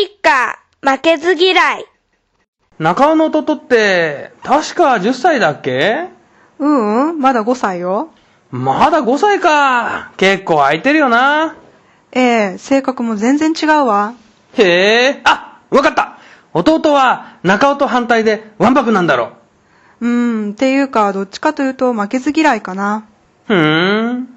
一家、負けず嫌い。中尾の弟って、確か10歳だっけ？ううん、まだ5歳よ。まだ5歳か。結構空いてるよな。ええ、性格も全然違うわ。へえ、あ、わかった。弟は中尾と反対でわんぱくなんだろうーん、っていうか、どっちかというと負けず嫌いかな。う。ふーん。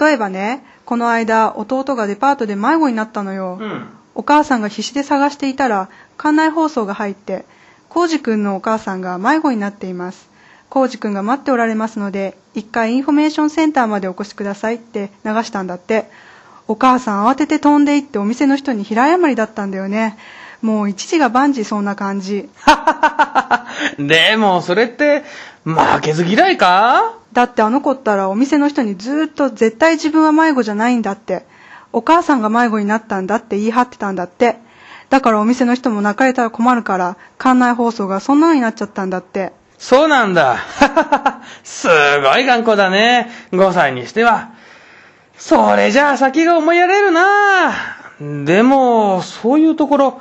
例えばね、この間、弟がデパートで迷子になったのよ。うん。お母さんが必死で探していたら、館内放送が入って、コウジくんのお母さんが迷子になっています。コウジくんが待っておられますので、一回インフォメーションセンターまでお越しくださいって流したんだって。お母さん慌てて飛んで行ってお店の人に平謝りだったんだよね。もう一事が万事そんな感じ。でも、それって、負けず嫌いか？だってあの子ったらお店の人にずーっと絶対自分は迷子じゃないんだって。お母さんが迷子になったんだって言い張ってたんだって。だからお店の人も泣かれたら困るから、館内放送がそんなのになっちゃったんだって。そうなんだ。すごい頑固だね。5歳にしては。それじゃあ先が思いやれるなでも、そういうところ、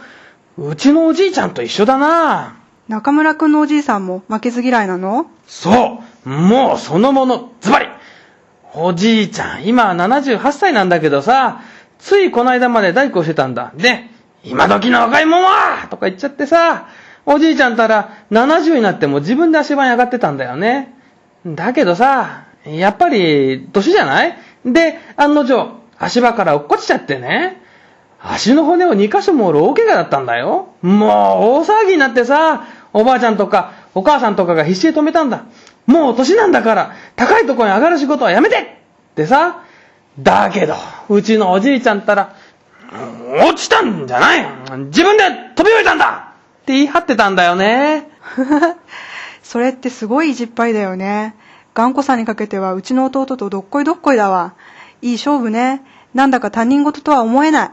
うちのおじいちゃんと一緒だな中村くんのおじいさんも負けず嫌いなの？そうもうそのもの、ズバリおじいちゃん、今78歳なんだけどさ、ついこの間まで大工してたんだ。で、今時の若いもんはとか言っちゃってさ、おじいちゃんたら70になっても自分で足場に上がってたんだよね。だけどさ、やっぱり、年じゃない？で、案の定、足場から落っこちちゃってね。足の骨を2箇所も折る大怪我だったんだよ。もう、大騒ぎになってさ、おばあちゃんとか、お母さんとかが必死で止めたんだ。もう年なんだから、高いところに上がる仕事はやめてってさ。だけど、うちのおじいちゃんったら、落ちたんじゃない自分で飛び降りたんだって言い張ってたんだよね。それってすごい意地っぱいだよね。頑固さにかけてはうちの弟とどっこいどっこいだわ。いい勝負ね。なんだか他人事とは思えない。